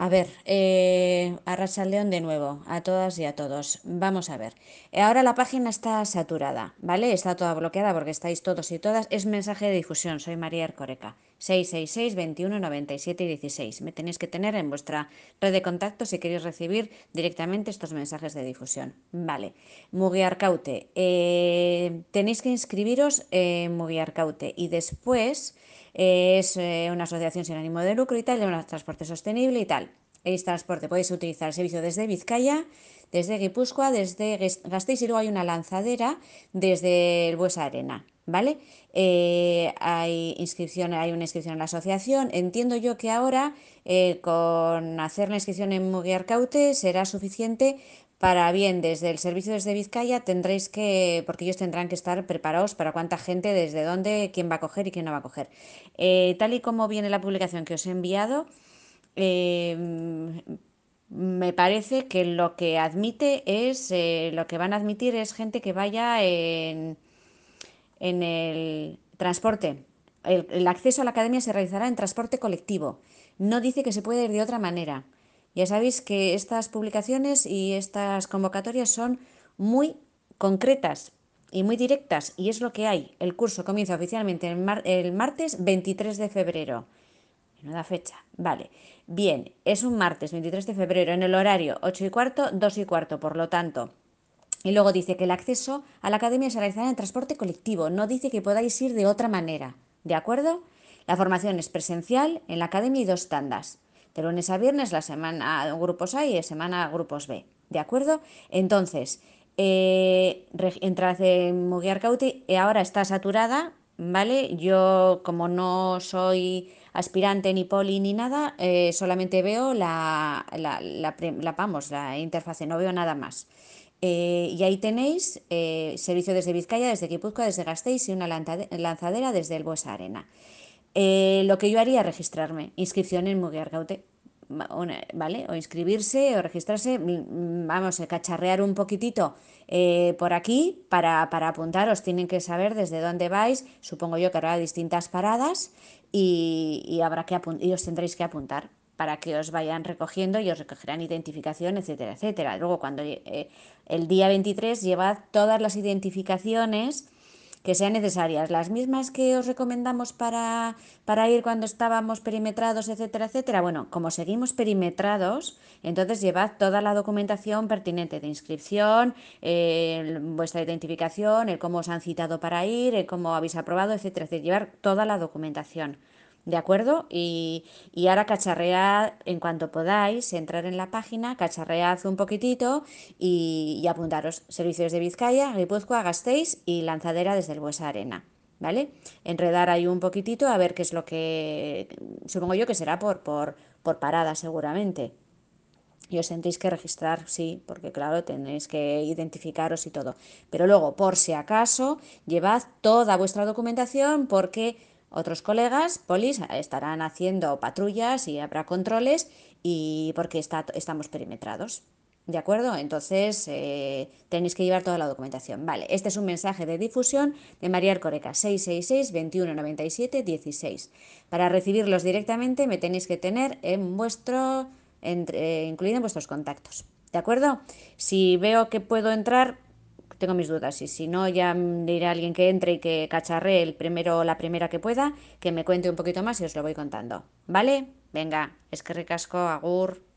A ver, eh, el León de nuevo, a todas y a todos. Vamos a ver. Ahora la página está saturada, ¿vale? Está toda bloqueada porque estáis todos y todas. Es mensaje de difusión. Soy María Ercoreca. 666 21 97 16. Me tenéis que tener en vuestra red de contactos si queréis recibir directamente estos mensajes de difusión. Vale. Mugiarcaute. Eh, tenéis que inscribiros en Mugiarcaute y después es eh, una asociación sin ánimo de lucro y tal, de un transporte sostenible y tal. Es transporte, podéis utilizar el servicio desde Vizcaya, desde Guipúzcoa, desde Gasteiz y luego hay una lanzadera desde el Buesa Arena, ¿vale? Eh, hay, inscripción, hay una inscripción en la asociación. Entiendo yo que ahora eh, con hacer la inscripción en Mugiarcaute será suficiente para bien, desde el servicio desde Vizcaya tendréis que, porque ellos tendrán que estar preparados para cuánta gente, desde dónde, quién va a coger y quién no va a coger. Eh, tal y como viene la publicación que os he enviado, em, me parece que lo que admite es, eh, lo que van a admitir es gente que vaya en, el transporte. El, el acceso a la academia se realizará en transporte colectivo. No dice que se puede ir de otra manera. Ya sabéis que estas publicaciones y estas convocatorias son muy concretas y muy directas y es lo que hay. El curso comienza oficialmente el, martes 23 de febrero. Menuda fecha. Vale. Bien, es un martes 23 de febrero en el horario 8 y cuarto, 2 y cuarto, por lo tanto. Y luego dice que el acceso a la academia se realizará en transporte colectivo. No dice que podáis ir de otra manera. ¿De acuerdo? La formación es presencial en la academia y dos tandas de lunes a viernes, la semana grupos A y semana grupos B. ¿De acuerdo? Entonces, eh, en Mugiar Cauti, y ahora está saturada, ¿vale? Yo, como no soy aspirante ni poli ni nada, eh, solamente veo la, la, la, vamos, la interfase, no veo nada más. Eh, y ahí tenéis eh, servicio desde Vizcaya, desde Guipúzcoa, desde Gasteiz y una lanzadera desde el Buesa Arena. Eh, lo que yo haría es registrarme, inscripción en Mugiarcaute, ¿vale? O inscribirse o registrarse, mm, vamos, a cacharrear un poquitito eh, por aquí para, para apuntaros. Tienen que saber desde dónde vais, supongo yo que habrá distintas paradas y, habrá que y os tendréis que apuntar para que os vayan recogiendo y os recogerán identificación, etcétera, etcétera. Luego, cuando eh, el día 23 llevad todas las identificaciones que sean necesarias, las mismas que os recomendamos para, para ir cuando estábamos perimetrados, etcétera, etcétera. Bueno, como seguimos perimetrados, entonces llevad toda la documentación pertinente de inscripción, vuestra identificación, el cómo os han citado para ir, el cómo habéis aprobado, etcétera, etcétera. Llevar toda la documentación. ¿De acuerdo? Y, ahora cacharread en cuanto podáis, entrar en la página, cacharread un poquitito y, apuntaros. Servicios de Vizcaya, Guipúzcoa, Gasteiz y lanzadera desde el Buesa Arena. ¿Vale? Enredar ahí un poquitito a ver qué es lo que. Supongo yo que será por, por, por parada, seguramente. Y os tendréis que registrar, sí, porque claro, tenéis que identificaros y todo. Pero luego, por si acaso, llevad toda vuestra documentación porque otros colegas, polis, estarán haciendo patrullas y habrá controles y porque está, estamos perimetrados. ¿De acuerdo? Entonces eh, tenéis que llevar toda la documentación. Vale, este es un mensaje de difusión de María Arcoreca, 666 2197 16. Para recibirlos directamente me tenéis que tener en vuestro, incluido en vuestros contactos. ¿De acuerdo? Si veo que puedo entrar, tengo mis dudas y si no ya diré a alguien que entre y que cacharre el primero la primera que pueda, que me cuente un poquito más y os lo voy contando. ¿Vale? Venga, es que ricasco, agur.